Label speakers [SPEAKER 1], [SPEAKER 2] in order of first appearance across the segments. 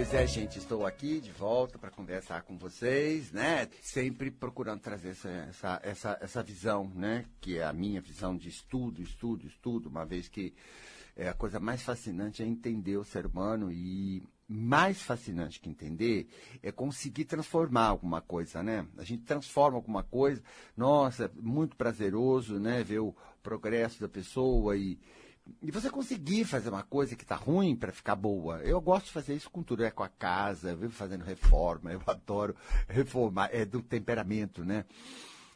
[SPEAKER 1] Pois é, gente, estou aqui de volta para conversar com vocês, né? Sempre procurando trazer essa, essa, essa, essa visão, né? Que é a minha visão de estudo, estudo, estudo, uma vez que é, a coisa mais fascinante é entender o ser humano e mais fascinante que entender é conseguir transformar alguma coisa, né? A gente transforma alguma coisa, nossa, é muito prazeroso, né? Ver o progresso da pessoa e, e você conseguir fazer uma coisa que está ruim para ficar boa. Eu gosto de fazer isso com tudo, é com a casa, eu vivo fazendo reforma, eu adoro reformar, é do temperamento, né?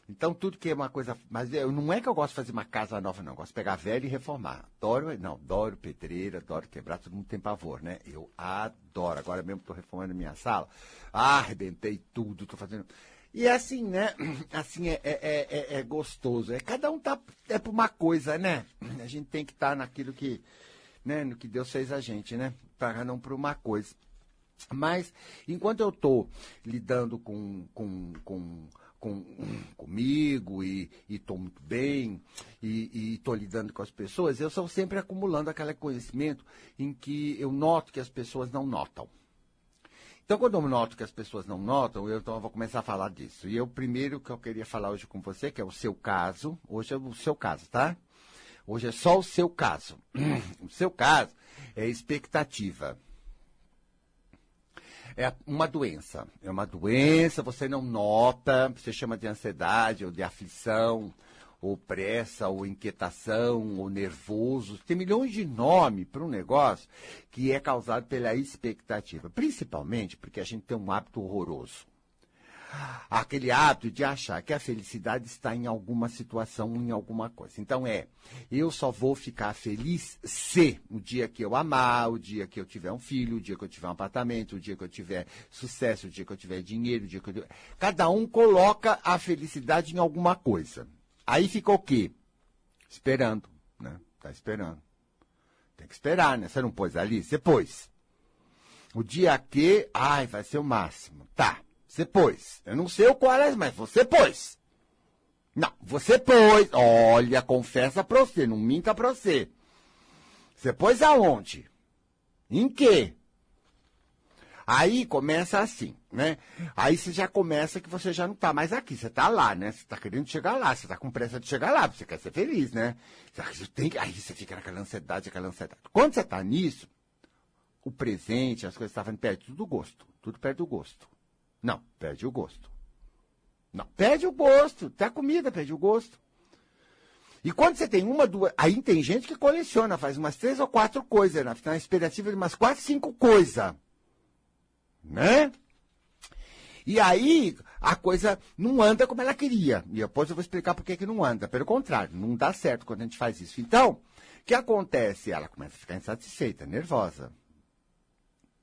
[SPEAKER 1] Então, tudo que é uma coisa. Mas eu, não é que eu gosto de fazer uma casa nova, não. Eu gosto de pegar velho e reformar. Adoro, não, adoro pedreira, adoro quebrar, todo mundo tem pavor, né? Eu adoro. Agora mesmo estou reformando minha sala. Ah, arrebentei tudo, estou fazendo. E é assim, né? Assim é, é, é, é, gostoso. É, cada um tá é por uma coisa, né? A gente tem que estar tá naquilo que, né, no que Deus fez a gente, né? Para não por uma coisa. Mas, enquanto eu estou lidando com, com, com com, comigo e estou muito bem e estou lidando com as pessoas, eu estou sempre acumulando aquele conhecimento em que eu noto que as pessoas não notam. Então, quando eu noto que as pessoas não notam, eu, então, eu vou começar a falar disso. E o primeiro que eu queria falar hoje com você, que é o seu caso, hoje é o seu caso, tá? Hoje é só o seu caso. O seu caso é expectativa é uma doença. É uma doença, você não nota, você chama de ansiedade ou de aflição, ou pressa, ou inquietação, ou nervoso. Tem milhões de nomes para um negócio que é causado pela expectativa. Principalmente porque a gente tem um hábito horroroso aquele hábito de achar que a felicidade está em alguma situação, em alguma coisa. Então é, eu só vou ficar feliz se o dia que eu amar, o dia que eu tiver um filho, o dia que eu tiver um apartamento, o dia que eu tiver sucesso, o dia que eu tiver dinheiro, o dia que eu Cada um coloca a felicidade em alguma coisa. Aí fica o quê? Esperando, né? Tá esperando. Tem que esperar, né? Você não pôs ali? Você pôs. O dia que, ai, vai ser o máximo. Tá. Você pôs. Eu não sei o qual é, mas você pôs. Não, você pôs. Olha, confessa pra você, não minta pra você. Você pôs aonde? Em quê? Aí começa assim, né? Aí você já começa que você já não tá mais aqui, você tá lá, né? Você tá querendo chegar lá, você tá com pressa de chegar lá, você quer ser feliz, né? Você tem. Aí você fica naquela ansiedade, aquela ansiedade. Quando você tá nisso, o presente, as coisas estavam perto do gosto, tudo perto do gosto. Não, perde o gosto. Não, perde o gosto. Até a comida perde o gosto. E quando você tem uma, duas. Aí tem gente que coleciona, faz umas três ou quatro coisas, na, na expectativa de umas quatro, cinco coisas. Né? E aí a coisa não anda como ela queria. E depois eu vou explicar por que, não anda. Pelo contrário, não dá certo quando a gente faz isso. Então, o que acontece? Ela começa a ficar insatisfeita, nervosa.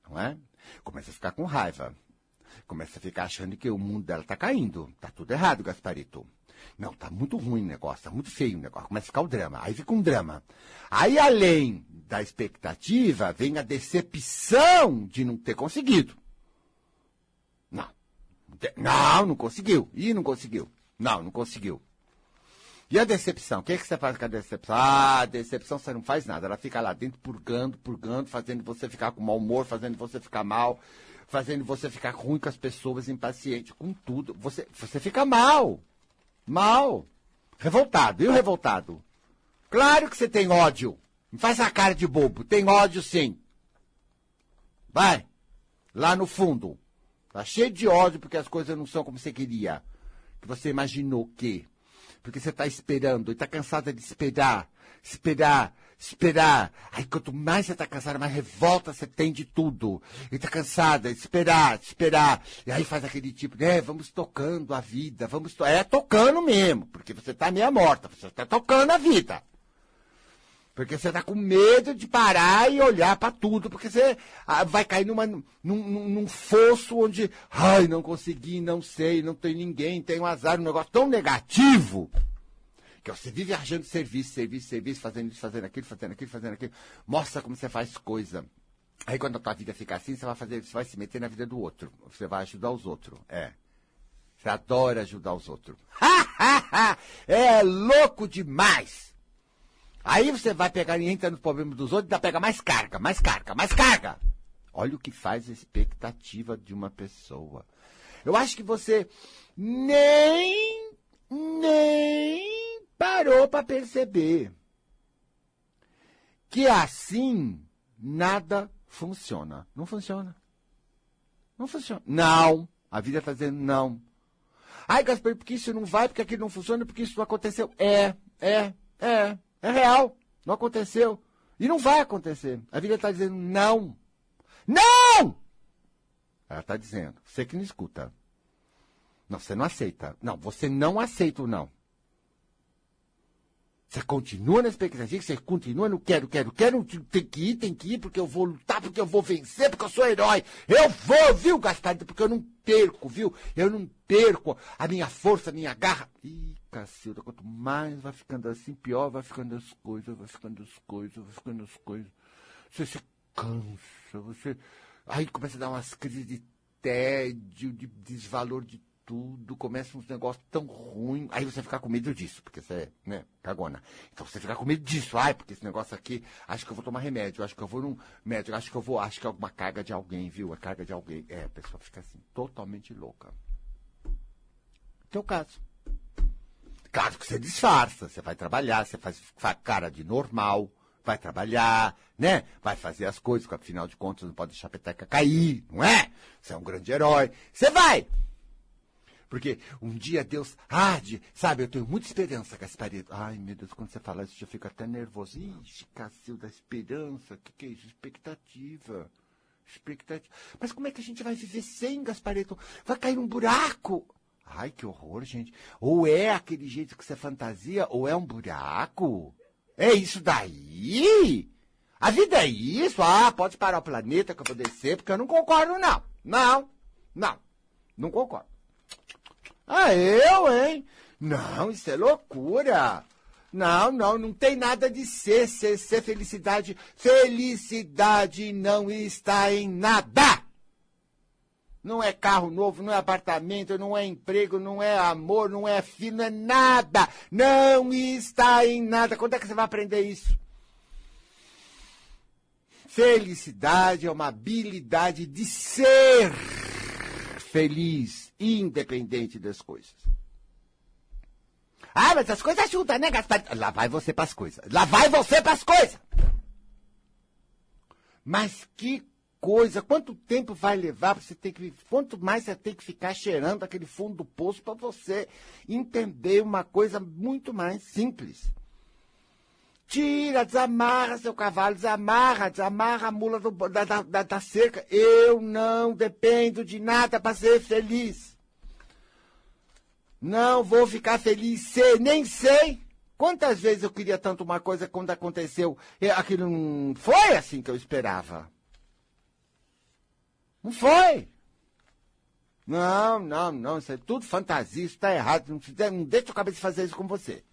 [SPEAKER 1] Não é? Começa a ficar com raiva. Começa a ficar achando que o mundo dela está caindo. Tá tudo errado, Gasparito. Não, tá muito ruim o negócio, tá muito feio o negócio. Começa a ficar o drama. Aí fica um drama. Aí, além da expectativa, vem a decepção de não ter conseguido. Não. Não, conseguiu. Ih, não conseguiu. Não, não conseguiu. E a decepção? O que, é que você faz com a decepção? Ah, a decepção você não faz nada. Ela fica lá dentro purgando, purgando, fazendo você ficar com mau humor, fazendo você ficar mal, fazendo você ficar ruim com as pessoas, impaciente, com tudo. Você, você fica mal. Mal. Revoltado. E o revoltado? Claro que você tem ódio. Não faz a cara de bobo. Tem ódio sim. Vai. Lá no fundo. Tá cheio de ódio porque as coisas não são como você queria. Que você imaginou que. Porque você está esperando e está cansada de esperar. Esperar esperar. Aí quanto mais você está cansada, mais revolta você tem de tudo. E está cansada, esperar, esperar. E aí faz aquele tipo, né, vamos tocando a vida, vamos... To é tocando mesmo, porque você está meia morta, você está tocando a vida. Porque você está com medo de parar e olhar para tudo, porque você ah, vai cair numa, num, num, fosso onde, ai, não consegui, não sei, não tem ninguém, um azar, um negócio tão negativo que você vive arranjando serviço, serviço, serviço, fazendo isso, fazendo aquilo, fazendo aquilo, fazendo aquilo. Mostra como você faz coisa. Aí quando a tua vida fica assim, você vai fazer, você vai se meter na vida do outro. Você vai ajudar os outros. É. Você adora ajudar os outros. é louco demais. Aí você vai pegar e entra no problema dos outros e pega mais carga, mais carga, mais carga. Olha o que faz a expectativa de uma pessoa. Eu acho que você nem, nem parou para perceber que assim nada funciona. Não funciona. Não funciona. Não. A vida está dizendo não. Ai, Gaspar, porque isso não vai, porque aquilo não funciona, porque isso não aconteceu. É, é, é. É real. Não aconteceu. E não vai acontecer. A vida está dizendo não. Não! Ela está dizendo. Você que não escuta. Não, você não aceita. Não, você não aceita o não. Você continua na expectativa, você continua no quero, quero, quero, tem que ir, tem que ir, porque eu vou lutar, porque eu vou vencer, porque eu sou herói. Eu vou, viu, Gaspar? Porque eu não perco, viu? Eu não perco a minha força, a minha garra. Ih, cacilda, quanto mais vai ficando assim, pior vai ficando as coisas, vai ficando as coisas, vai ficando as coisas. Você se cansa, você. Aí começa a dar umas crises de tédio, de desvalor de tudo, começa uns negócios tão ruins. Aí você fica com medo disso, porque você é, né, cagona. Então você fica com medo disso. Ai, porque esse negócio aqui, acho que eu vou tomar remédio, acho que eu vou num médico, acho que eu vou, acho que é alguma carga de alguém, viu? A carga de alguém. É, a pessoa fica assim, totalmente louca. Teu caso. Claro que você disfarça, você vai trabalhar, você faz, cara de normal, vai trabalhar, né? Vai fazer as coisas, porque afinal de contas não pode deixar a peteca cair, não é? Você é um grande herói. Você vai! Porque um dia Deus arde, sabe? Eu tenho muita esperança, Gasparito. Ai, meu Deus, quando você fala isso, eu fico até nervoso. Ixi, Cacil da esperança, o que, que é isso? Expectativa. Expectativa. Mas como é que a gente vai viver sem, Gasparito? Vai cair num buraco. Ai, que horror, gente. Ou é aquele jeito que você fantasia, ou é um buraco. É isso daí? A vida é isso? Ah, pode parar o planeta que eu vou descer, porque eu não concordo, não. Não, não, não concordo. Ah, eu, hein? Não, isso é loucura. Não, não, não tem nada de ser, ser, ser felicidade. Felicidade não está em nada. Não é carro novo, não é apartamento, não é emprego, não é amor, não é filho, não é nada. Não está em nada. Quando é que você vai aprender isso? Felicidade é uma habilidade de ser feliz, independente das coisas. Ah, mas as coisas ajudam, né, Gaspar? Lá vai você para as coisas. Lá vai você para as coisas. Mas que coisa, quanto tempo vai levar para você ter que. Quanto mais você tem que ficar cheirando aquele fundo do poço para você entender uma coisa muito mais simples. Tira, desamarra seu cavalo, desamarra, desamarra a mula do, da, da, da cerca. Eu não dependo de nada para ser feliz. Não vou ficar feliz, nem sei. Quantas vezes eu queria tanto uma coisa quando aconteceu, aquilo não foi assim que eu esperava. Não foi. Não, não, não, isso é tudo fantasia, isso está errado. Não, não deixa a cabeça fazer isso com você.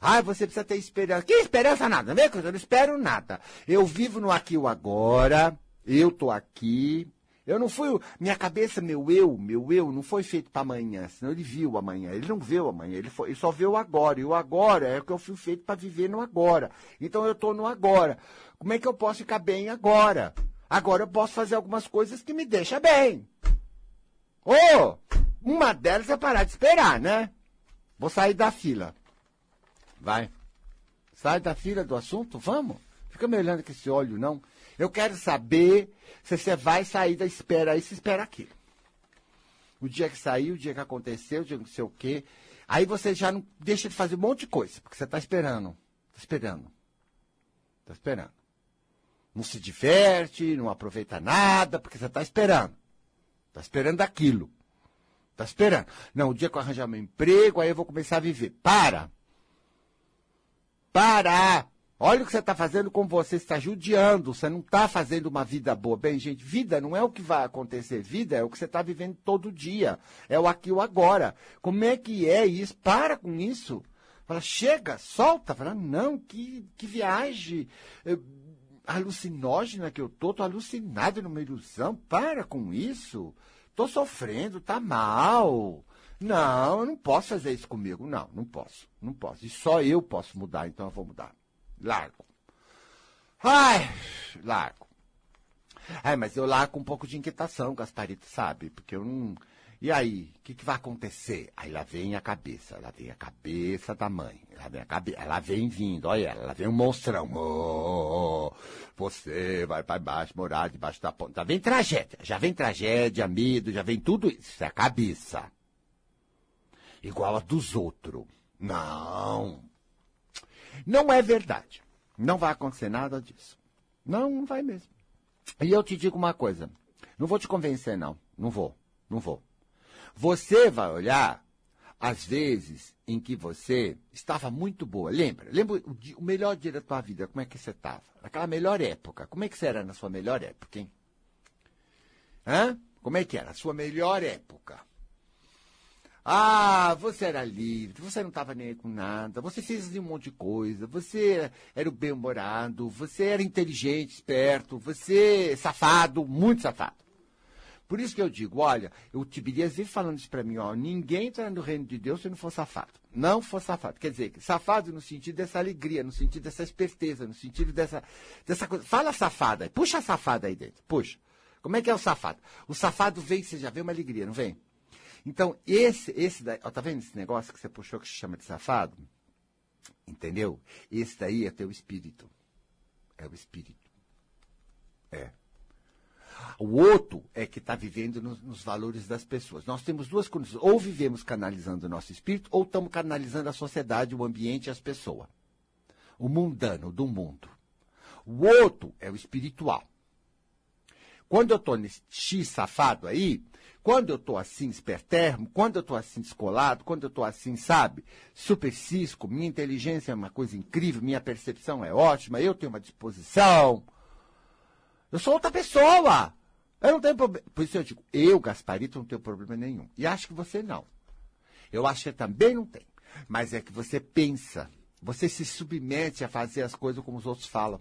[SPEAKER 1] Ah, você precisa ter esperança. Que esperança nada, não é? Eu não espero nada. Eu vivo no aqui o agora. Eu tô aqui. Eu não fui. Minha cabeça, meu eu, meu eu, não foi feito para amanhã, senão ele viu amanhã. Ele não viu amanhã, ele, foi, ele só viu o agora. E o agora é o que eu fui feito para viver no agora. Então eu tô no agora. Como é que eu posso ficar bem agora? Agora eu posso fazer algumas coisas que me deixam bem. Ou, oh, uma delas é parar de esperar, né? Vou sair da fila. Vai. Sai da fila do assunto, vamos. Fica me olhando com esse olho, não. Eu quero saber se você vai sair da espera aí, se espera aquilo. O dia que saiu, o dia que aconteceu, o dia que não sei o quê. Aí você já não deixa de fazer um monte de coisa, porque você está esperando. Está esperando. Está esperando. Não se diverte, não aproveita nada, porque você está esperando. Está esperando aquilo. Está esperando. Não, o dia que eu arranjar meu emprego, aí eu vou começar a viver. Para! parar. Olha o que você está fazendo com você, está judiando, você não está fazendo uma vida boa. Bem, gente, vida não é o que vai acontecer, vida é o que você está vivendo todo dia, é o aqui o agora. Como é que é isso? Para com isso. Fala, chega, solta. Fala, não, que, que viagem eh, alucinógena que eu tô, tô alucinado numa ilusão. Para com isso. Tô sofrendo, tá mal. Não, eu não posso fazer isso comigo. Não, não posso. Não posso. E só eu posso mudar, então eu vou mudar. Largo. Ai, largo. É, mas eu com um pouco de inquietação, Gasparito, sabe? Porque eu não. E aí, o que, que, vai acontecer? Aí lá vem a cabeça, lá vem a cabeça da mãe, lá vem a cabeça, ela vem vindo, olha ela, ela vem um monstrão. Oh, você vai para baixo, morar debaixo da ponta. Já vem tragédia, já vem tragédia, medo, já vem tudo isso. Isso é a cabeça. Igual a dos outros. Não. Não é verdade. Não vai acontecer nada disso. Não, não vai mesmo. E eu te digo uma coisa. Não vou te convencer, não. Não vou. Não vou. Você vai olhar as vezes em que você estava muito boa. Lembra? Lembra o, o melhor dia da tua vida, como é que você estava? Naquela melhor época. Como é que você era na sua melhor época, hein? Hã? Como é que era? A sua melhor época. Ah, você era livre, você não estava nem com nada, você fez um monte de coisa, você era o bem-humorado, você era inteligente, esperto, você safado, muito safado. Por isso que eu digo, olha, o Tibirias vive falando isso para mim, ó, ninguém entra no reino de Deus se não for safado. Não for safado. Quer dizer, safado no sentido dessa alegria, no sentido dessa esperteza, no sentido dessa, dessa coisa. Fala safada puxa a safada aí dentro, puxa. Como é que é o safado? O safado vem, você já vê uma alegria, não vem? Então, esse, esse daí, ó, tá vendo esse negócio que você puxou que se chama de safado? Entendeu? Esse daí é teu espírito. É o espírito. É. O outro é que está vivendo nos, nos, valores das pessoas. Nós temos duas condições. Ou vivemos canalizando o nosso espírito, ou estamos canalizando a sociedade, o ambiente e as pessoas. O mundano, do mundo. O outro é o espiritual. Quando eu estou nesse X safado aí, quando eu estou assim espertermo, quando eu estou assim descolado, quando eu estou assim, sabe, super cisco, minha inteligência é uma coisa incrível, minha percepção é ótima, eu tenho uma disposição. Eu sou outra pessoa. Eu não tenho problema. Por isso eu digo, eu, Gasparito, não tenho problema nenhum. E acho que você não. Eu acho que também não tem. Mas é que você pensa, você se submete a fazer as coisas como os outros falam.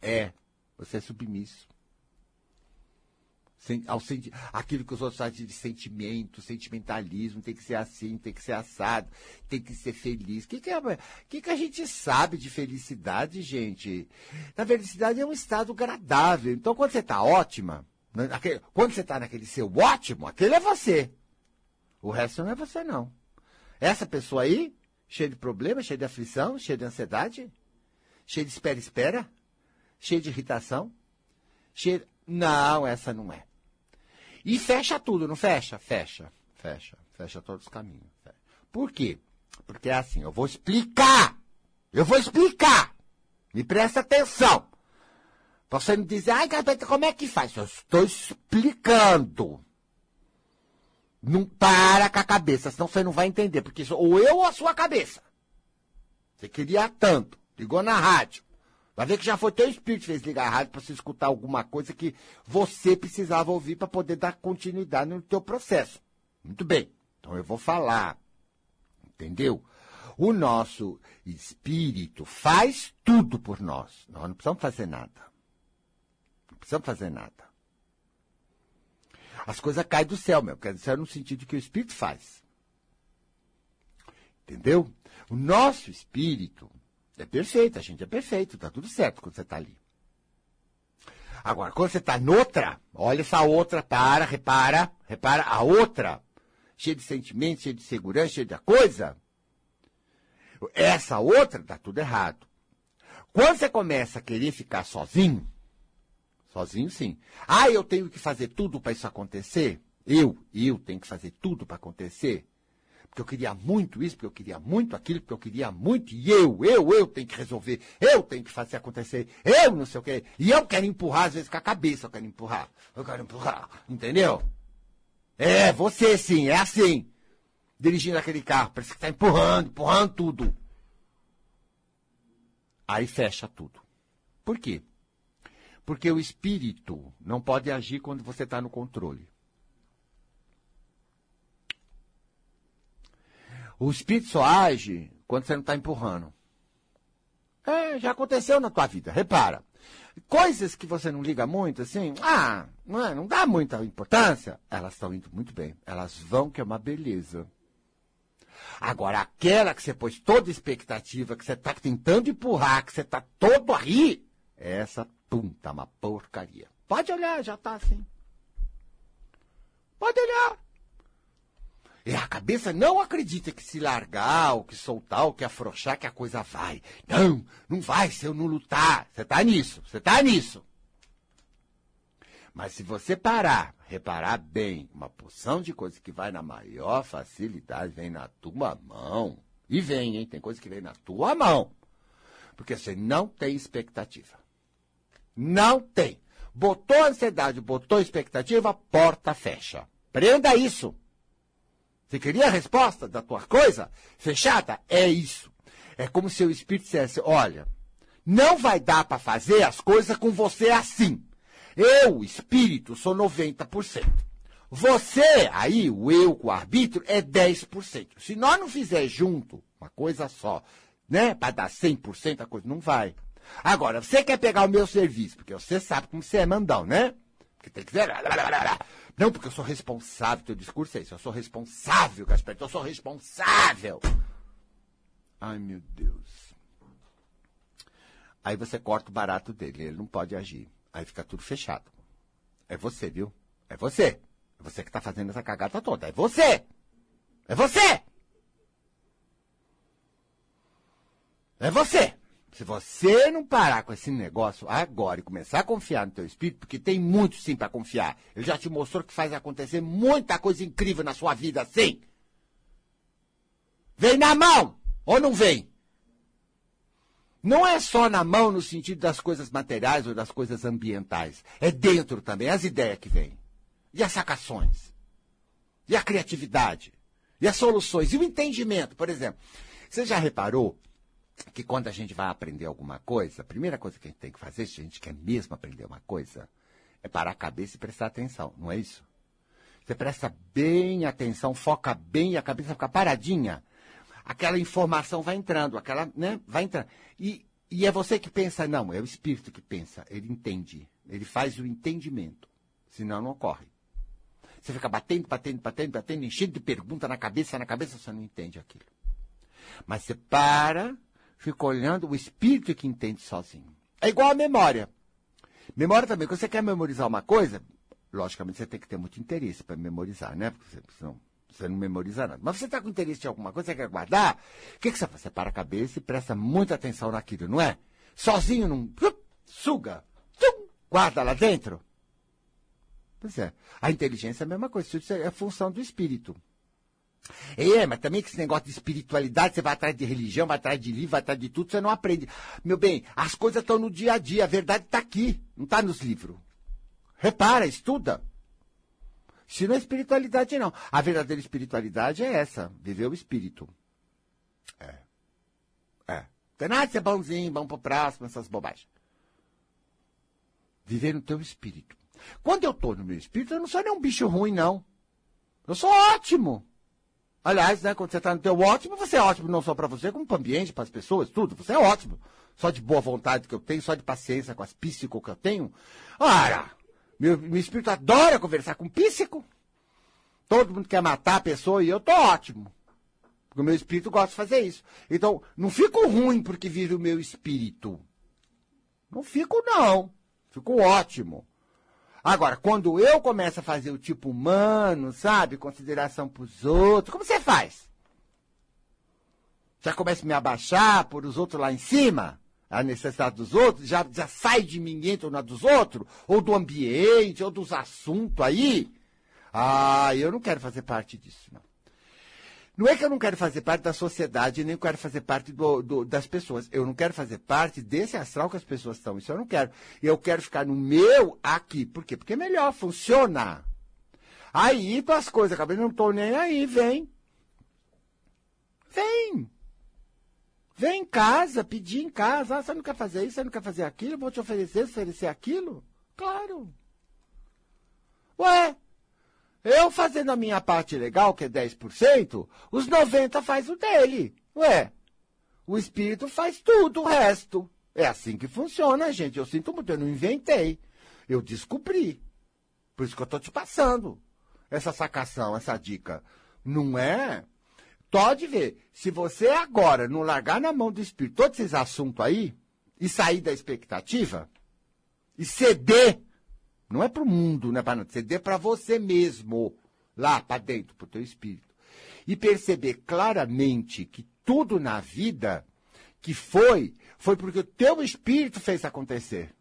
[SPEAKER 1] É, você é submisso. Ao senti aquilo que os outros fazem de sentimento, sentimentalismo, tem que ser assim, tem que ser assado, tem que ser feliz. O que, que, é, que, que a gente sabe de felicidade, gente? Na felicidade é um estado agradável. Então, quando você está ótima, né, aquele, quando você está naquele seu ótimo, aquele é você. O resto não é você, não. Essa pessoa aí, cheia de problemas, cheia de aflição, cheia de ansiedade, cheia de espera-espera, cheia de irritação, cheia. Não, essa não é. E fecha tudo, não fecha? Fecha, fecha, fecha todos os caminhos. Por quê? Porque é assim, eu vou explicar. Eu vou explicar. Me presta atenção. Você me dizer, ai, Gabeta, como é que faz? Eu estou explicando. Não para com a cabeça, senão você não vai entender. Porque ou eu ou a sua cabeça. Você queria tanto. Ligou na rádio. Vai ver que já foi teu espírito que fez ligar a rádio para você escutar alguma coisa que você precisava ouvir para poder dar continuidade no teu processo. Muito bem. Então eu vou falar. Entendeu? O nosso espírito faz tudo por nós. Nós não precisamos fazer nada. Não precisamos fazer nada. As coisas caem do céu, meu. Quer dizer, no sentido que o espírito faz. Entendeu? O nosso espírito é perfeito, a gente é perfeito, tá tudo certo quando você está ali. Agora, quando você está noutra, olha essa outra, para, repara, repara, a outra, cheia de sentimentos, cheia de segurança, cheia de coisa. Essa outra, tá tudo errado. Quando você começa a querer ficar sozinho, sozinho sim. Ah, eu tenho que fazer tudo para isso acontecer? Eu, eu tenho que fazer tudo para acontecer? Porque eu queria muito isso, porque eu queria muito aquilo, porque eu queria muito, e eu, eu, eu tenho que resolver, eu tenho que fazer acontecer, eu não sei o quê. E eu quero empurrar, às vezes, com a cabeça, eu quero empurrar, eu quero empurrar, entendeu? É, você sim, é assim. Dirigindo aquele carro, parece que está empurrando, empurrando tudo. Aí fecha tudo. Por quê? Porque o espírito não pode agir quando você está no controle. O espírito só age quando você não está empurrando. É, já aconteceu na tua vida, repara. Coisas que você não liga muito, assim, ah, não, é, não dá muita importância, elas estão indo muito bem. Elas vão, que é uma beleza. Agora, aquela que você pôs toda expectativa, que você está tentando empurrar, que você está todo a rir, Essa, pum, tá uma porcaria. Pode olhar, já tá assim. Pode olhar. E a cabeça não acredita que se largar, ou que soltar, ou que afrouxar, que a coisa vai. Não, não vai se eu não lutar. Você tá nisso, você tá nisso. Mas se você parar, reparar bem, uma porção de coisa que vai na maior facilidade, vem na tua mão. E vem, hein? Tem coisa que vem na tua mão. Porque você não tem expectativa. Não tem. Botou ansiedade, botou expectativa, porta fecha. Prenda isso. Você queria a resposta da tua coisa? Fechada? É isso. É como se o Espírito dissesse: olha, não vai dar para fazer as coisas com você assim. Eu, espírito, sou 90%. Você, aí, o eu com o arbítrio, é 10%. Se nós não fizer junto, uma coisa só, né, para dar 100%, a coisa não vai. Agora, você quer pegar o meu serviço, porque você sabe como você é mandão, né? Porque tem que dizer. Não, porque eu sou responsável. Teu discurso é isso. Eu sou responsável, Gasperto. Eu sou responsável. Ai, meu Deus. Aí você corta o barato dele. Ele não pode agir. Aí fica tudo fechado. É você, viu? É você. É você que tá fazendo essa cagada toda. É você! É você! É você! Se você não parar com esse negócio agora e começar a confiar no teu espírito, porque tem muito sim para confiar. Ele já te mostrou que faz acontecer muita coisa incrível na sua vida, sim. Vem na mão ou não vem? Não é só na mão no sentido das coisas materiais ou das coisas ambientais. É dentro também, as ideias que vêm. E as sacações. E a criatividade. E as soluções. E o entendimento, por exemplo. Você já reparou que quando a gente vai aprender alguma coisa, a primeira coisa que a gente tem que fazer, se a gente quer mesmo aprender uma coisa, é parar a cabeça e prestar atenção, não é isso? Você presta bem atenção, foca bem a cabeça fica paradinha. Aquela informação vai entrando, aquela, né, vai entrando. E, e é você que pensa, não, é o espírito que pensa, ele entende, ele faz o entendimento, senão não ocorre. Você fica batendo, batendo, batendo, batendo, enchendo de pergunta na cabeça, na cabeça, você não entende aquilo. Mas você para, fica olhando o espírito que entende sozinho. É igual a memória. Memória também, quando você quer memorizar uma coisa, logicamente você tem que ter muito interesse para memorizar, né? Porque você, senão você não memoriza nada. Mas você está com interesse em alguma coisa, você quer guardar, o que, que você faz? Você para a cabeça e presta muita atenção naquilo, não é? Sozinho não. Suga, guarda lá dentro. Pois é. A inteligência é a mesma coisa, isso é a função do espírito. É, mas também que esse negócio de espiritualidade, você vai atrás de religião, vai atrás de livro, vai atrás de tudo, você não aprende. Meu bem, as coisas estão no dia a dia, a verdade está aqui, não está nos livros. Repara, estuda. Se não é espiritualidade, não. A verdadeira espiritualidade é essa, viver o espírito. É. É. Tem nada de ser bonzinho, vamos pro próximo, essas bobagens. Viver no teu espírito. Quando eu estou no meu espírito, eu não sou nem um bicho ruim, não. Eu sou ótimo. Aliás, né, quando você está no teu ótimo, você é ótimo não só para você, como para o ambiente, para as pessoas, tudo. Você é ótimo. Só de boa vontade que eu tenho, só de paciência com as psíquico que eu tenho. Ora, meu, meu espírito adora conversar com psíquico. Todo mundo quer matar a pessoa e eu tô ótimo. Porque o meu espírito gosta de fazer isso. Então, não fico ruim porque vive o meu espírito. Não fico, não. Fico ótimo. Agora, quando eu começo a fazer o tipo humano, sabe? Consideração pros outros, como você faz? Já começa a me abaixar por os outros lá em cima? A necessidade dos outros? Já, já sai de mim e entra na dos outros? Ou do ambiente, ou dos assuntos aí? Ah, eu não quero fazer parte disso, não. Não é que eu não quero fazer parte da sociedade, nem quero fazer parte do, do, das pessoas. Eu não quero fazer parte desse astral que as pessoas estão. Isso eu não quero. Eu quero ficar no meu aqui. Por quê? Porque é melhor, funciona. Aí, as coisas, acabei não estou nem aí, vem. Vem. Vem em casa, pedir em casa. Ah, você não quer fazer isso, você não quer fazer aquilo, eu vou te oferecer, oferecer aquilo? Claro. Ué, eu fazendo a minha parte legal, que é 10%, os 90% faz o dele. Ué, o espírito faz tudo o resto. É assim que funciona, gente. Eu sinto muito, eu não inventei. Eu descobri. Por isso que eu estou te passando essa sacação, essa dica. Não é? Pode ver. Se você agora não largar na mão do espírito todos esses assuntos aí, e sair da expectativa e ceder, não é para o mundo, não é para ceder para você mesmo, lá para dentro, para o teu espírito. E perceber claramente que tudo na vida que foi, foi porque o teu espírito fez acontecer.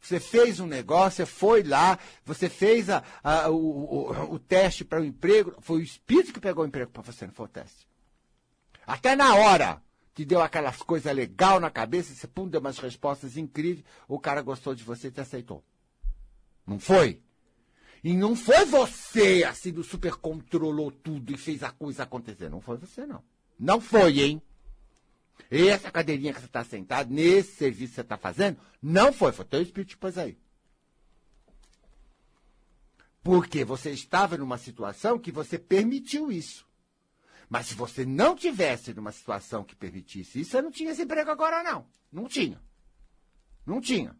[SPEAKER 1] Você fez um negócio, você foi lá, você fez a, a, o, o, o, teste para o emprego, foi o espírito que pegou o emprego para você, não foi o teste. Até na hora que deu aquelas coisas legais na cabeça, você pum, deu umas respostas incríveis, o cara gostou de você e te aceitou. Não foi? E não foi você, assim, do super controlou tudo e fez a coisa acontecer. Não foi você, não. Não foi, hein? Essa cadeirinha que você está sentado, nesse serviço que você está fazendo, não foi, foi teu espírito pôs aí. Porque você estava numa situação que você permitiu isso. Mas se você não tivesse numa situação que permitisse isso, você não tinha esse emprego agora, não. Não tinha. Não tinha.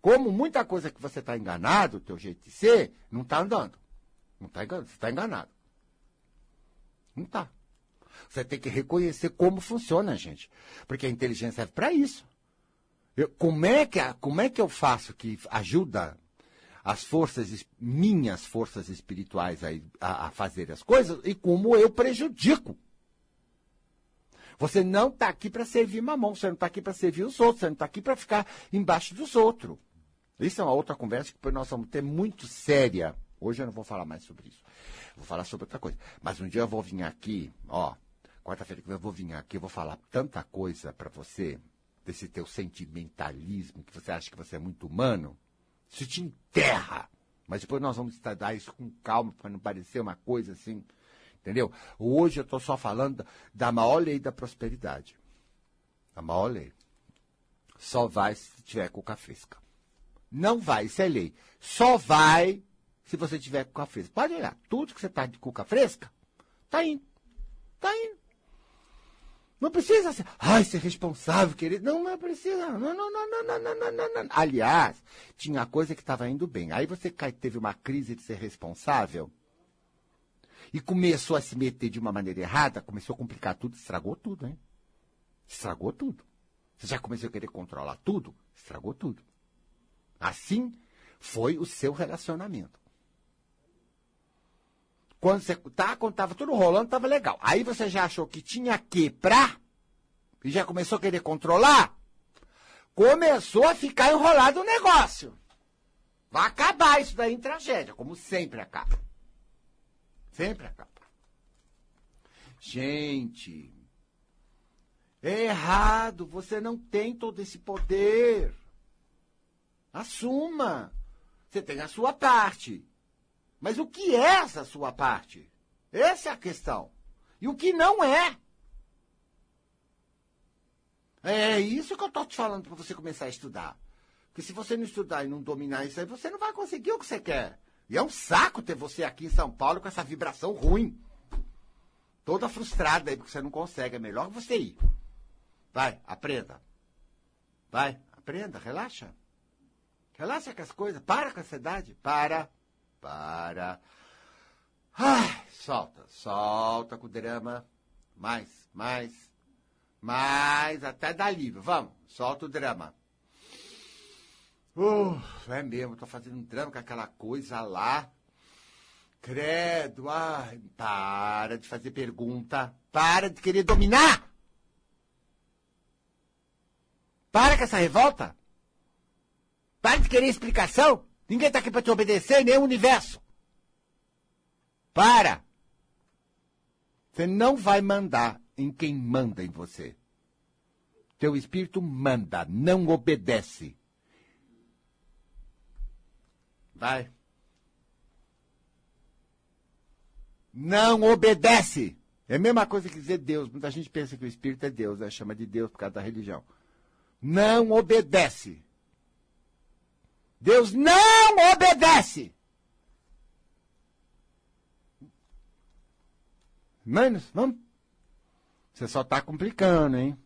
[SPEAKER 1] Como muita coisa que você está enganado, o teu jeito de ser, não está andando. Não está enganado. Você está enganado. Não está. Você tem que reconhecer como funciona, gente. Porque a inteligência serve para isso. Eu, como, é que, como é que eu faço que ajuda as forças, minhas forças espirituais a, a, a fazer as coisas e como eu prejudico? Você não está aqui para servir mamão, você não está aqui para servir os outros, você não está aqui para ficar embaixo dos outros. Isso é uma outra conversa que nós vamos ter muito séria. Hoje eu não vou falar mais sobre isso. Vou falar sobre outra coisa. Mas um dia eu vou vir aqui, ó, Quarta-feira que eu vou vir aqui, eu vou falar tanta coisa para você, desse teu sentimentalismo, que você acha que você é muito humano. Isso te enterra. Mas depois nós vamos estudar isso com calma, para não parecer uma coisa assim. Entendeu? Hoje eu estou só falando da maior lei da prosperidade. A maior lei. Só vai se tiver cuca fresca não vai ser lei. Só vai se você tiver cuca fresca. Pode olhar, tudo que você está de cuca fresca, tá indo. Tá indo. Não precisa ser, ai, ser responsável, querido. Não, não precisa. Não, não, não, não, não, não, não, não. Aliás, tinha coisa que estava indo bem. Aí você teve uma crise de ser responsável e começou a se meter de uma maneira errada, começou a complicar tudo, estragou tudo, hein? Estragou tudo. Você já começou a querer controlar tudo? Estragou tudo. Assim foi o seu relacionamento. Quando você tá, quando tava tudo rolando, tava legal. Aí você já achou que tinha que pra e já começou a querer controlar, começou a ficar enrolado o negócio. Vai acabar isso daí em tragédia, como sempre acaba. Sempre acaba. Gente, é errado, você não tem todo esse poder. Assuma. Você tem a sua parte. Mas o que é essa sua parte? Essa é a questão. E o que não é? É isso que eu estou te falando para você começar a estudar. Porque se você não estudar e não dominar isso aí, você não vai conseguir o que você quer. E é um saco ter você aqui em São Paulo com essa vibração ruim. Toda frustrada aí, porque você não consegue. É melhor você ir. Vai, aprenda. Vai, aprenda, relaxa. Relaxa com as coisas. Para com a ansiedade. Para para. Ai, solta, solta com o drama. Mais, mais, mais, até dar livro. Vamos, solta o drama. Uh, é mesmo, tô fazendo um drama com aquela coisa lá. Credo, ai, para de fazer pergunta. Para de querer dominar. Para com essa revolta. Para de querer explicação. Ninguém está aqui para te obedecer, nem o universo. Para! Você não vai mandar em quem manda em você. Teu espírito manda, não obedece. Vai. Não obedece. É a mesma coisa que dizer Deus. Muita gente pensa que o espírito é Deus, né? chama de Deus por causa da religião. Não obedece. Deus não obedece. Manos, vamos. Você só está complicando, hein?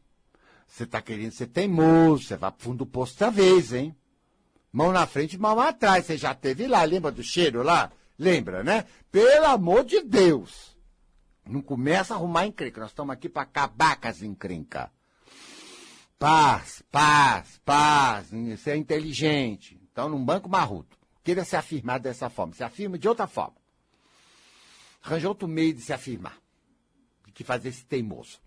[SPEAKER 1] Você está querendo ser teimoso, você vai pro fundo do poço outra vez, hein? Mão na frente, mão atrás. Você já teve lá, lembra do cheiro lá? Lembra, né? Pelo amor de Deus. Não começa a arrumar encrenca. Nós estamos aqui para acabar com as encrencas. Paz, paz, paz. Você é inteligente. Então, num banco marrudo. Queira se afirmar dessa forma. Se afirma de outra forma. Arranja outro meio de se afirmar. De que fazer esse teimoso.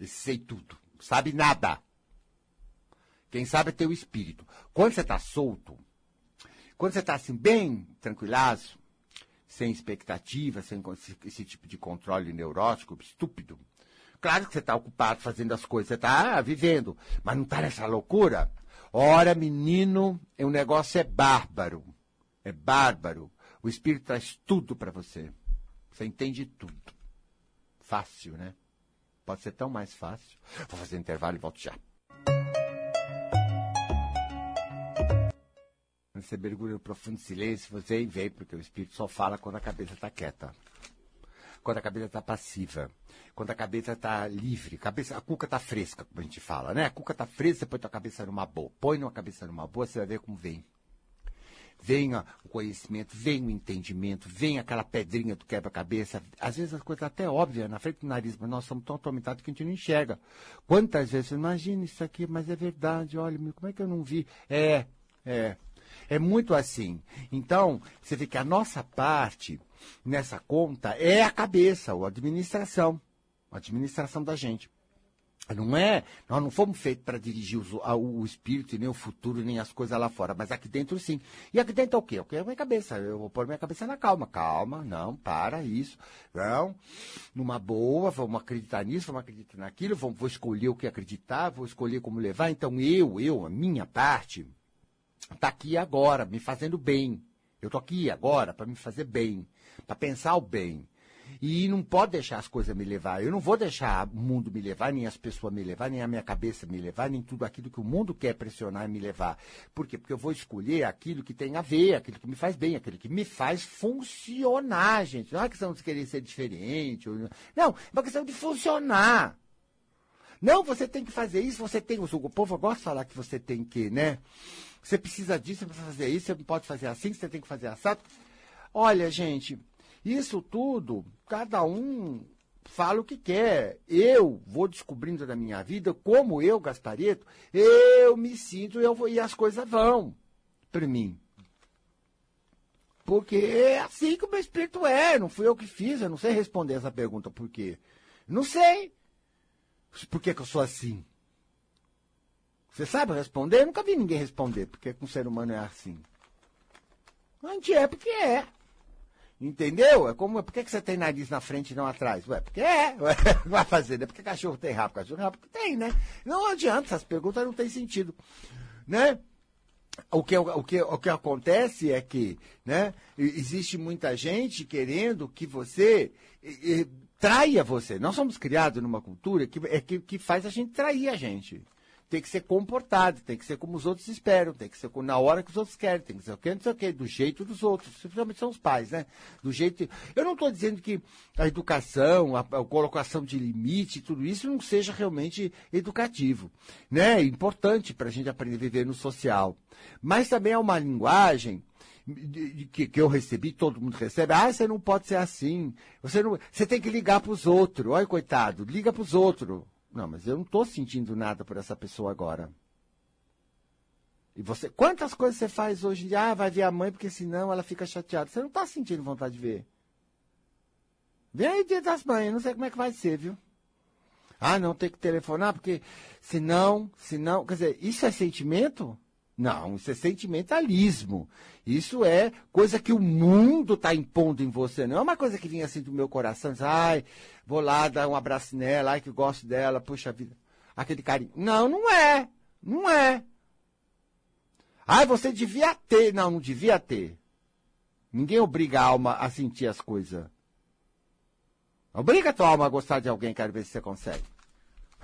[SPEAKER 1] Esse sei tudo. Sabe nada. Quem sabe é teu espírito. Quando você está solto, quando você está assim, bem tranquilaço, sem expectativa, sem esse tipo de controle neurótico, estúpido, claro que você está ocupado fazendo as coisas, você está vivendo, mas não está nessa loucura. Ora, menino, o negócio é bárbaro. É bárbaro. O Espírito traz tudo para você. Você entende tudo. Fácil, né? Pode ser tão mais fácil. Vou fazer um intervalo e volto já. Você mergulha no profundo silêncio, você vem, porque o Espírito só fala quando a cabeça está quieta. Quando a cabeça está passiva. Quando a cabeça está livre. Cabeça, a cuca está fresca, como a gente fala, né? A cuca está fresca, você põe tua cabeça numa boa. Põe numa cabeça numa boa, você vai ver como vem. Venha o conhecimento, vem o entendimento, vem aquela pedrinha do quebra-cabeça. Às vezes as coisas até óbvias na frente do nariz, mas nós somos tão atormentados que a gente não enxerga. Quantas vezes, imagina isso aqui, mas é verdade, olha, como é que eu não vi? É, é. É muito assim. Então, você vê que a nossa parte nessa conta é a cabeça, a administração. A administração da gente. Não é, nós não fomos feitos para dirigir o, o, espírito, nem o futuro, nem as coisas lá fora, mas aqui dentro sim. E aqui dentro é o quê? O que é a minha cabeça? Eu vou pôr minha cabeça na calma. Calma, não, para isso. Não, numa boa, vamos acreditar nisso, vamos acreditar naquilo, vamos, vou escolher o que acreditar, vou escolher como levar. Então eu, eu, a minha parte, está aqui agora, me fazendo bem. Eu estou aqui agora para me fazer bem, para pensar o bem. E não pode deixar as coisas me levar. Eu não vou deixar o mundo me levar, nem as pessoas me levar, nem a minha cabeça me levar, nem tudo aquilo que o mundo quer pressionar e me levar. Por quê? Porque eu vou escolher aquilo que tem a ver, aquilo que me faz bem, aquilo que me faz funcionar, gente. Não é questão de querer ser diferente. Não, é uma questão de funcionar. Não, você tem que fazer isso, você tem. O povo gosta de falar que você tem que, né? Você precisa disso, você precisa fazer isso, você não pode fazer assim, você tem que fazer assado. Olha, gente, isso tudo, cada um fala o que quer. Eu vou descobrindo da minha vida como eu, Gaspareto, eu me sinto eu vou, e as coisas vão para mim. Porque é assim que o meu espírito é, não fui eu que fiz, eu não sei responder essa pergunta por quê. Não sei. Por que, que eu sou assim? Você sabe responder? Eu nunca vi ninguém responder porque um ser humano é assim. A gente é porque é. Entendeu? É como, por que, que você tem nariz na frente e não atrás? Ué, porque é. Ué, vai fazer, né? Porque cachorro tem rabo, cachorro rabo, tem, né? Não adianta, essas perguntas não têm sentido. Né? O que, o, que, o que acontece é que né, existe muita gente querendo que você e, e, traia você. Nós somos criados numa cultura que, é, que, que faz a gente trair a gente tem que ser comportado, tem que ser como os outros esperam, tem que ser na hora que os outros querem, tem que ser o que, não sei o que, do jeito dos outros, principalmente são os pais, né? Do jeito. Eu não estou dizendo que a educação, a, a, colocação de limite, tudo isso não seja realmente educativo, né? É importante para a gente aprender a viver no social. Mas também é uma linguagem que, que, eu recebi, todo mundo recebe, ah, você não pode ser assim. Você, não, você tem que ligar para os outros. Olha, coitado, liga para os outros. Não, mas eu não estou sentindo nada por essa pessoa agora. E você, quantas coisas você faz hoje? Ah, vai ver a mãe porque senão ela fica chateada. Você não está sentindo vontade de ver. Vem aí dia das mães, não sei como é que vai ser, viu? Ah, não, tem que telefonar porque senão, senão, quer dizer, isso é sentimento? Não, isso é sentimentalismo. Isso é coisa que o mundo está impondo em você. Não é uma coisa que vinha assim do meu coração. Diz, ai, vou lá dar um abraço nela, ai que gosto dela, puxa vida. Aquele carinho. Não, não é. Não é. Ai, você devia ter. Não, não devia ter. Ninguém obriga a alma a sentir as coisas. Obriga a tua alma a gostar de alguém, quero ver se você consegue.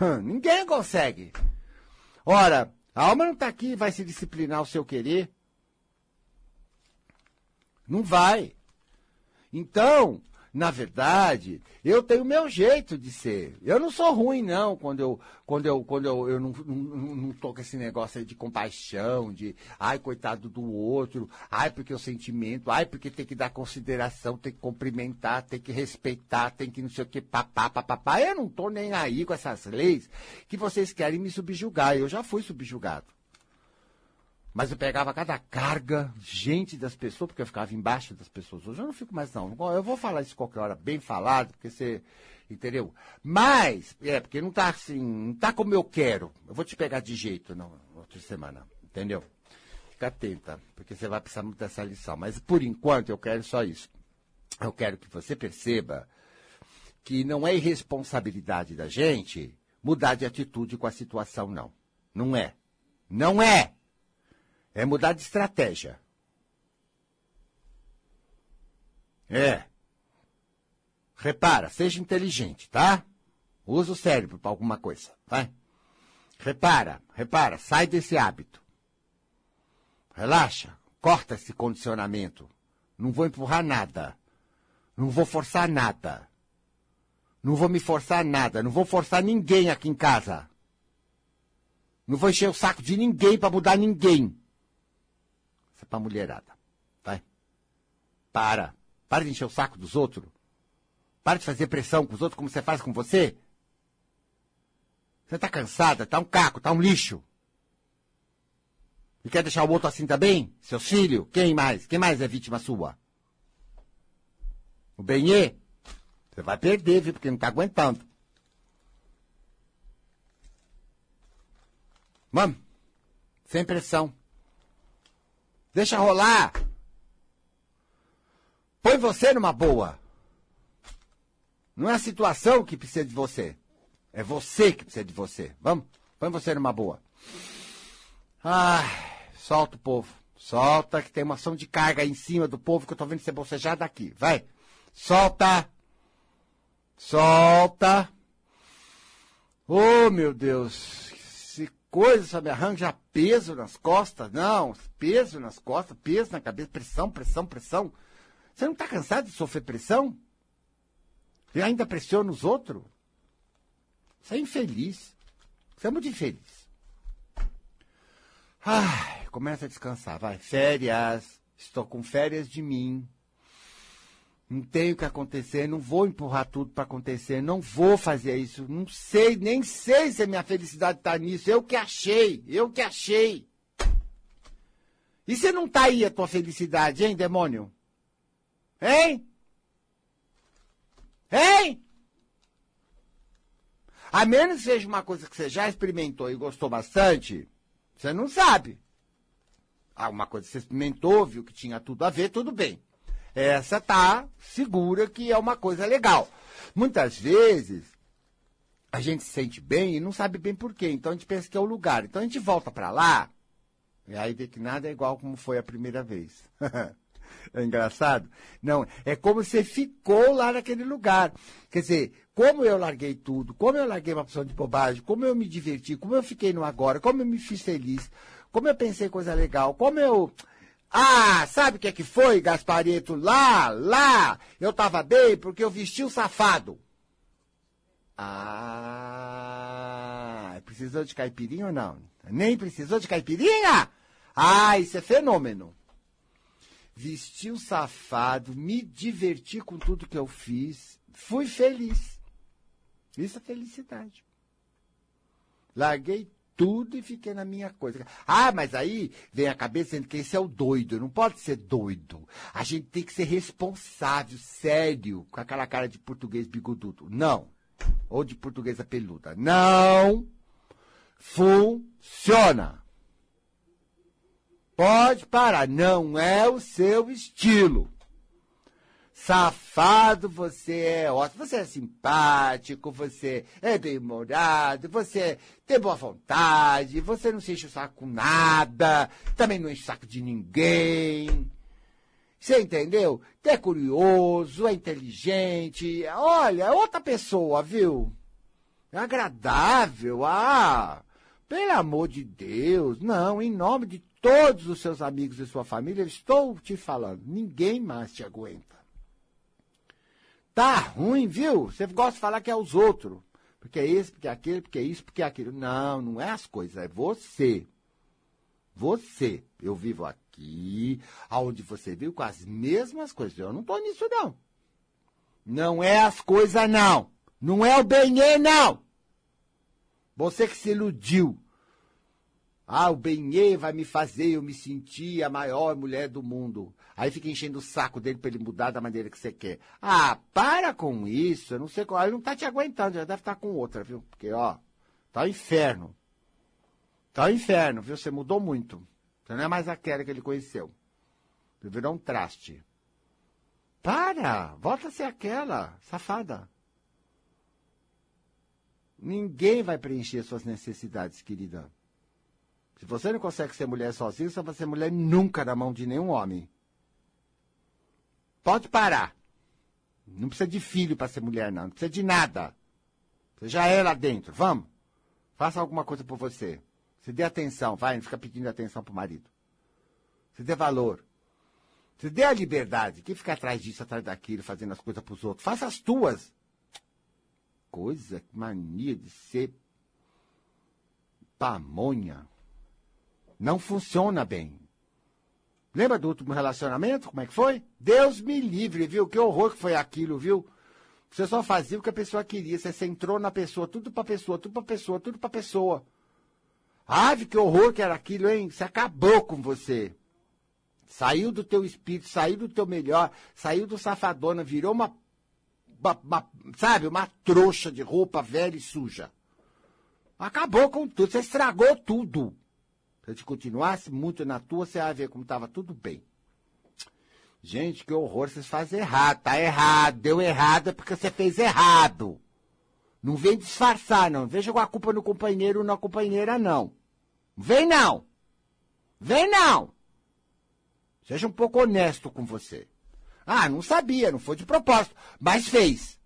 [SPEAKER 1] Hum, ninguém consegue. Ora, a alma não está aqui e vai se disciplinar o seu querer. Não vai. Então, Na verdade, eu tenho meu jeito de ser. Eu não sou ruim, não, quando eu, quando eu, quando eu, eu não, não, não tô com esse negócio aí de compaixão, de ai, coitado do outro, ai, porque o sentimento, ai, porque tem que dar consideração, tem que cumprimentar, tem que respeitar, tem que não sei o que, papá, papá. Eu não tô nem aí com essas leis que vocês querem me subjugar. Eu já fui subjugado. Mas eu pegava cada carga, gente das pessoas, porque eu ficava embaixo das pessoas. Hoje eu não fico mais, não. Eu vou falar isso qualquer hora, bem falado, porque você. Entendeu? Mas, é, porque não tá assim, não tá como eu quero. Eu vou te pegar de jeito na outra semana. Entendeu? Fica atenta, porque você vai precisar muito dessa lição. Mas por enquanto eu quero só isso. Eu quero que você perceba que não é irresponsabilidade da gente mudar de atitude com a situação, não. Não é. Não é! É mudar de estratégia. É. Repara, seja inteligente, tá? Usa o cérebro para alguma coisa, vai. Repara, repara, sai desse hábito. Relaxa, corta esse condicionamento. Não vou empurrar nada. Não vou forçar nada. Não vou me forçar nada. Não vou forçar ninguém aqui em casa. Não vou encher o saco de ninguém para mudar ninguém. É pra mulherada. Vai. Para. Para de encher o saco dos outros. Para de fazer pressão com os outros como você faz com você. Você tá cansada, tá um caco, tá um lixo. E quer deixar o outro assim também? Seu filho? Quem mais? Quem mais é vítima sua? O Benê? Você vai perder, viu? Porque não tá aguentando. Vamos. Sem pressão. Deixa rolar. Põe você numa boa. Não é a situação que precisa de você. É você que precisa de você. Vamos? Põe você numa boa. Ai, solta o povo. Solta, que tem uma ação de carga em cima do povo que eu tô vendo você bocejar daqui. Vai. Solta. Solta. Oh, meu Deus coisa, sabe? Arranja peso nas costas. Não, peso nas costas, peso na cabeça, pressão, pressão, pressão. Você não está cansado de sofrer pressão? E ainda pressiona os outros? Você é infeliz. Você é muito infeliz. Ai, começa a descansar, vai. Férias. Estou com férias de mim não tem o que acontecer, não vou empurrar tudo para acontecer, não vou fazer isso, não sei, nem sei se a minha felicidade está nisso, eu que achei, eu que achei. E se não tá aí a tua felicidade, hein, demônio? Hein? Hein? A menos que seja uma coisa que você já experimentou e gostou bastante, você não sabe. Alguma coisa que você experimentou, viu que tinha tudo a ver, tudo bem essa tá segura que é uma coisa legal. Muitas vezes a gente se sente bem e não sabe bem por quê. Então a gente pensa que é o lugar. Então a gente volta para lá e aí vê que nada é igual como foi a primeira vez. é engraçado? Não, é como você ficou lá naquele lugar. Quer dizer, como eu larguei tudo, como eu larguei uma opção de bobagem, como eu me diverti, como eu fiquei no agora, como eu me fiz feliz, como eu pensei coisa legal, como eu ah, sabe o que é que foi, Gasparito? Lá, lá, eu tava bem porque eu vesti o safado. Ah, precisou de caipirinha ou não? Nem precisou de caipirinha? Ah, isso é fenômeno. Vesti o safado, me diverti com tudo que eu fiz, fui feliz. Isso é felicidade. Larguei tudo e fiquei na minha coisa. Ah, mas aí vem a cabeça dizendo que esse é o doido. Não pode ser doido. A gente tem que ser responsável, sério, com aquela cara de português bigodudo. Não. Ou de portuguesa peluda. Não funciona. Pode parar. Não é o seu estilo. Safado você é ótimo, você é simpático, você é bem-humorado, você tem boa vontade, você não se enche o saco com nada, também não enche o saco de ninguém. Você entendeu? É curioso, é inteligente, olha, é outra pessoa, viu? É agradável, ah, pelo amor de Deus, não, em nome de todos os seus amigos e sua família, estou te falando, ninguém mais te aguenta. Tá ruim, viu? Você gosta de falar que é os outros. Porque é esse, porque é aquele, porque é isso, porque é aquilo. Não, não é as coisas, é você. Você. Eu vivo aqui, aonde você viu com as mesmas coisas. Eu não tô nisso, não. Não é as coisas, não. Não é o benê, não. Você que se iludiu. Ah, o benê vai me fazer eu me sentir a maior mulher do mundo. Aí fica enchendo o saco dele para ele mudar da maneira que você quer. Ah, para com isso. Eu não sei qual. Ele não tá te aguentando, já deve estar tá com outra, viu? Porque, ó, tá o um inferno. Tá o um inferno, viu? Você mudou muito. Você não é mais aquela que ele conheceu. Você virou um traste. Para! Volta a ser aquela, safada. Ninguém vai preencher suas necessidades, querida. Se você não consegue ser mulher sozinha, você vai ser mulher nunca na mão de nenhum homem. Pode parar. Não precisa de filho para ser mulher, não. Não precisa de nada. Você já é lá dentro. Vamos. Faça alguma coisa por você. Você dê atenção, vai, não fica pedindo atenção pro marido. Você dê valor. Você dê a liberdade. Quem fica atrás disso, atrás daquilo, fazendo as coisas pros outros? Faça as tuas. Coisa, que mania de ser pamonha. Não funciona bem. Lembra do último relacionamento? Como é que foi? Deus me livre, viu? Que horror que foi aquilo, viu? Você só fazia o que a pessoa queria. Você centrou na pessoa, tudo pra pessoa, tudo pra pessoa, tudo pra pessoa. Ave, que horror que era aquilo, hein? Você acabou com você. Saiu do teu espírito, saiu do teu melhor, saiu do safadona, virou uma, uma, uma, sabe, uma trouxa de roupa velha e suja. Acabou com tudo, você estragou tudo. Se a gente continuasse muito na tua, você ia ver como estava tudo bem. Gente, que horror, vocês fazem errado, tá errado, deu errado é porque você fez errado. Não vem disfarçar, não. Vem jogar a culpa no companheiro ou na companheira, não. Vem não! Vem não! Seja um pouco honesto com você. Ah, não sabia, não foi de propósito, mas fez.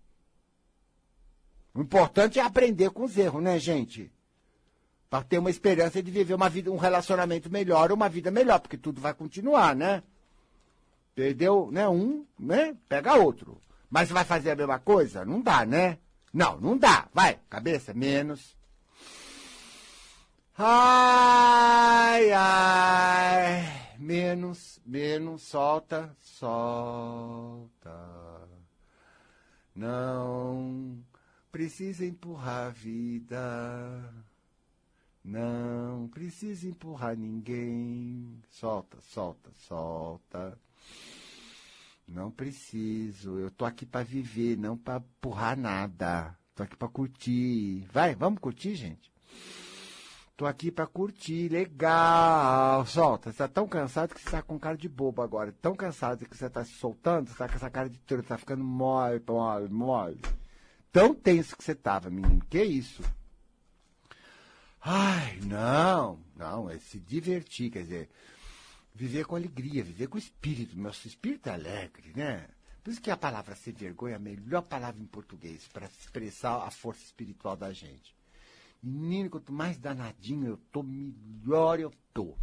[SPEAKER 1] O importante é aprender com os erros, né, gente? Para ter uma esperança de viver uma vida, um relacionamento melhor, uma vida melhor, porque tudo vai continuar, né? Perdeu, né, um, né? Pega outro. Mas vai fazer a mesma coisa? Não dá, né? Não, não dá. Vai, cabeça, menos. Ai, ai. Menos, menos, solta, solta. Não precisa empurrar a vida. Não precisa empurrar ninguém. Solta, solta, solta. Não preciso. Eu tô aqui para viver, não para empurrar nada. Tô aqui para curtir. Vai, vamos curtir, gente? Tô aqui para curtir, legal. Solta. Você tá tão cansado que você tá com cara de bobo agora. Tão cansado que você tá se soltando, você tá com essa cara de truta, tá ficando mole, mole, mole. Tão tenso que você tava, menino. Que isso? Ai, não, não, é se divertir, quer dizer, viver com alegria, viver com espírito. Nosso espírito é alegre, né? Por isso que a palavra sem vergonha é a melhor palavra em português para expressar a força espiritual da gente. Menino, quanto mais danadinho eu tô, melhor eu tô.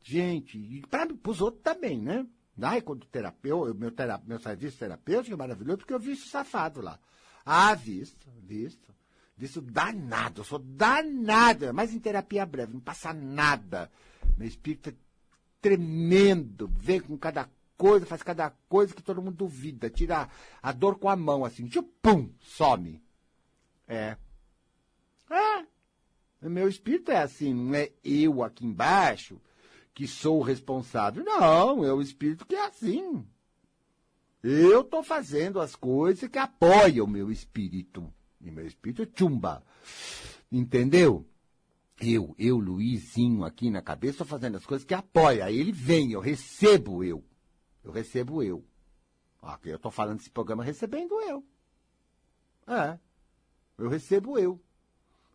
[SPEAKER 1] Gente, e para os outros também, né? Ai, quando terapeuta, meu, terap, meu serviço terapêutico é maravilhoso, porque eu vi isso safado lá. Ah, visto, visto. Visto danado, eu sou danado. Mas em terapia breve, não passa nada. Meu espírito é tremendo, vem com cada coisa, faz cada coisa que todo mundo duvida. Tira a dor com a mão, assim, tipo, pum, some. É. É. Meu espírito é assim, não é eu aqui embaixo que sou o responsável. Não, é o espírito que é assim. Eu estou fazendo as coisas que apoiam o meu espírito. E meu espírito é chumba. Entendeu? Eu, eu, Luizinho, aqui na cabeça, fazendo as coisas que apoia. Aí ele vem, eu recebo eu. Eu recebo eu. Aqui eu estou falando desse programa recebendo eu. É. Eu recebo eu.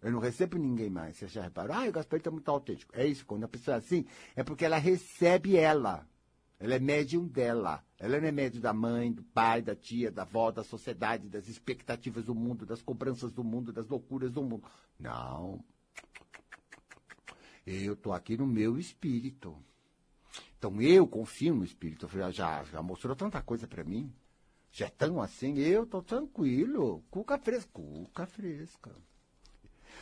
[SPEAKER 1] Eu não recebo ninguém mais. Você já reparou? Ah, o Gaspar está muito autêntico. É isso, quando a pessoa é assim, é porque ela recebe ela. Ela é médium dela. Ela não é médium da mãe, do pai, da tia, da avó, da sociedade, das expectativas do mundo, das cobranças do mundo, das loucuras do mundo. Não. Eu estou aqui no meu espírito. Então eu confio no espírito. Já, já mostrou tanta coisa para mim. Já é tão assim, eu tô tranquilo. Cuca fresca. Cuca fresca.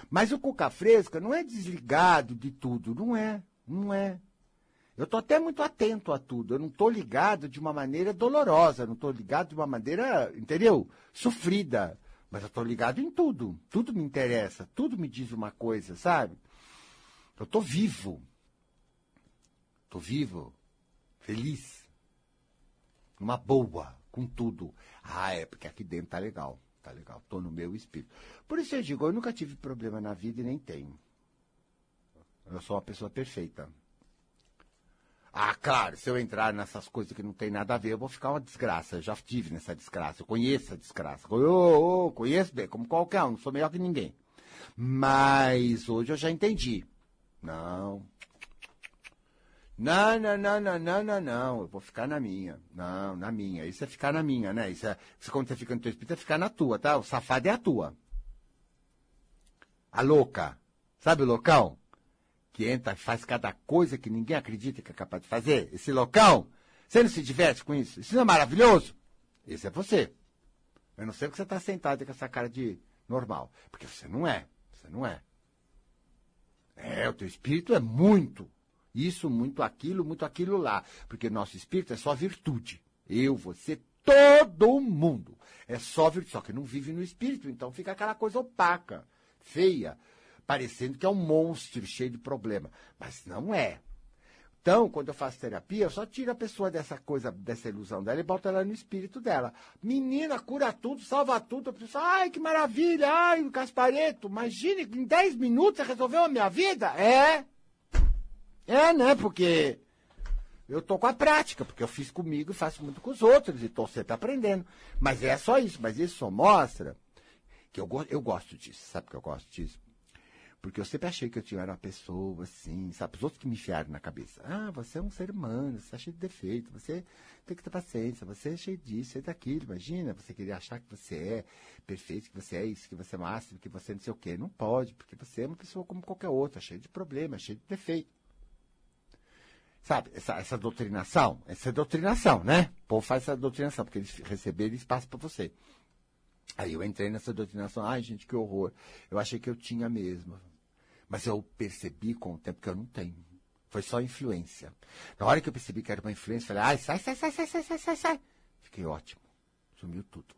[SPEAKER 1] Mas o cuca fresca não é desligado de tudo, não é, não é. Eu estou até muito atento a tudo. Eu não estou ligado de uma maneira dolorosa, não estou ligado de uma maneira, entendeu? Sofrida. Mas eu estou ligado em tudo. Tudo me interessa, tudo me diz uma coisa, sabe? Eu estou vivo. Estou vivo, feliz, numa boa, com tudo. Ah, é porque aqui dentro tá legal, tá legal. Estou no meu espírito. Por isso eu digo, eu nunca tive problema na vida e nem tenho. Eu sou uma pessoa perfeita. Ah, claro, se eu entrar nessas coisas que não tem nada a ver, eu vou ficar uma desgraça. Eu já tive nessa desgraça, eu conheço a desgraça. Eu, eu, eu conheço bem, como qualquer um, não sou melhor que ninguém. Mas hoje eu já entendi. Não. Não, não, não, não, não, não, não. Eu vou ficar na minha. Não, na minha. Isso é ficar na minha, né? Isso é. Quando você fica no teu espírito, é ficar na tua, tá? O safado é a tua. A louca. Sabe o loucão? Que entra e faz cada coisa que ninguém acredita que é capaz de fazer, esse loucão, você não se diverte com isso? Isso não é maravilhoso? Esse é você. Eu não sei porque você está sentado com essa cara de normal. Porque você não é. Você não é. É, o teu espírito é muito. Isso, muito aquilo, muito aquilo lá. Porque nosso espírito é só virtude. Eu, você, todo mundo. É só virtude. Só que não vive no espírito. Então fica aquela coisa opaca, feia parecendo que é um monstro cheio de problema. Mas não é. Então, quando eu faço terapia, eu só tiro a pessoa dessa coisa, dessa ilusão dela e boto ela no espírito dela. Menina, cura tudo, salva tudo. A pessoa, ai, que maravilha, ai, Caspareto, imagine, em 10 minutos você resolveu a minha vida? É. É, né? Porque eu tô com a prática, porque eu fiz comigo e faço muito com os outros e estou sempre aprendendo. Mas é só isso, mas isso só mostra que eu, eu gosto disso. Sabe que eu gosto disso? Porque eu sempre achei que eu tinha uma pessoa assim, sabe? Os outros que me enfiaram na cabeça. Ah, você é um ser humano, você está cheio de defeito, você tem que ter paciência, você é cheio disso, cheio daquilo. Imagina, você queria achar que você é perfeito, que você é isso, que você é máximo, que você não sei o quê. Não pode, porque você é uma pessoa como qualquer outra, cheia de problemas, cheia de defeito. Sabe, essa, essa doutrinação, essa é doutrinação, né? O povo faz essa doutrinação, porque eles receberam espaço para você. Aí eu entrei nessa doutrinação, ai gente, que horror. Eu achei que eu tinha mesmo. Mas eu percebi com o tempo que eu não tenho. Foi só influência. Na hora que eu percebi que era uma influência, falei, ai, sai, sai, sai, sai, sai, sai, sai, sai. Fiquei ótimo. Sumiu tudo.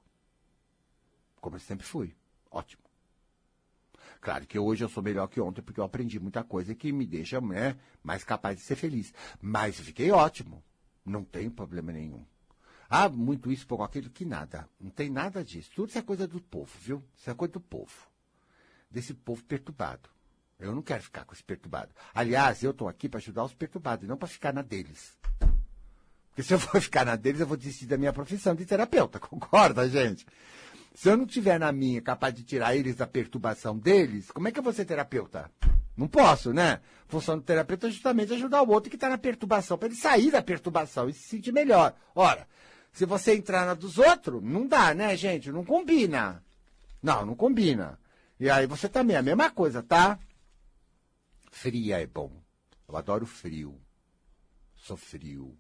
[SPEAKER 1] Como eu sempre fui. Ótimo. Claro que hoje eu sou melhor que ontem, porque eu aprendi muita coisa que me deixa né, mais capaz de ser feliz. Mas fiquei ótimo. Não tem problema nenhum. Ah, muito isso, pouco aquilo, que nada. Não tem nada disso. Tudo isso é coisa do povo, viu? Isso é coisa do povo. Desse povo perturbado. Eu não quero ficar com os perturbados. Aliás, eu estou aqui para ajudar os perturbados, não para ficar na deles. Porque se eu for ficar na deles, eu vou desistir da minha profissão de terapeuta. Concorda, gente? Se eu não tiver na minha capaz de tirar eles da perturbação deles, como é que eu vou ser terapeuta? Não posso, né? A função do terapeuta é justamente ajudar o outro que está na perturbação, para ele sair da perturbação e se sentir melhor. Ora, se você entrar na dos outros, não dá, né, gente? Não combina. Não, não combina. E aí você também, a mesma coisa, tá? Fria é bom. Eu adoro frio. Sou frio.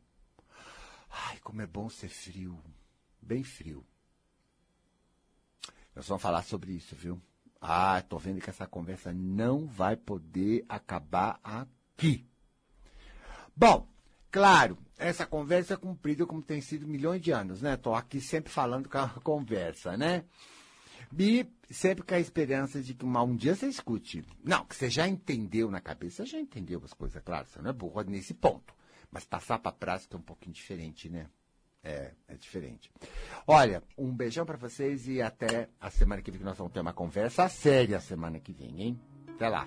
[SPEAKER 1] Ai, como é bom ser frio. Bem frio. Nós vamos falar sobre isso, viu? Ah, tô vendo que essa conversa não vai poder acabar aqui. Bom, claro, essa conversa é cumprida como tem sido milhões de anos, né? Tô aqui sempre falando com a conversa, né? E sempre com a esperança de que um dia você escute. Não, que você já entendeu na cabeça, você já entendeu as coisas, claro, você não é burro nesse ponto. Mas passar para prática é um pouquinho diferente, né? É, é diferente. Olha, um beijão para vocês e até a semana que vem que nós vamos ter uma conversa séria a semana que vem, hein? Até lá.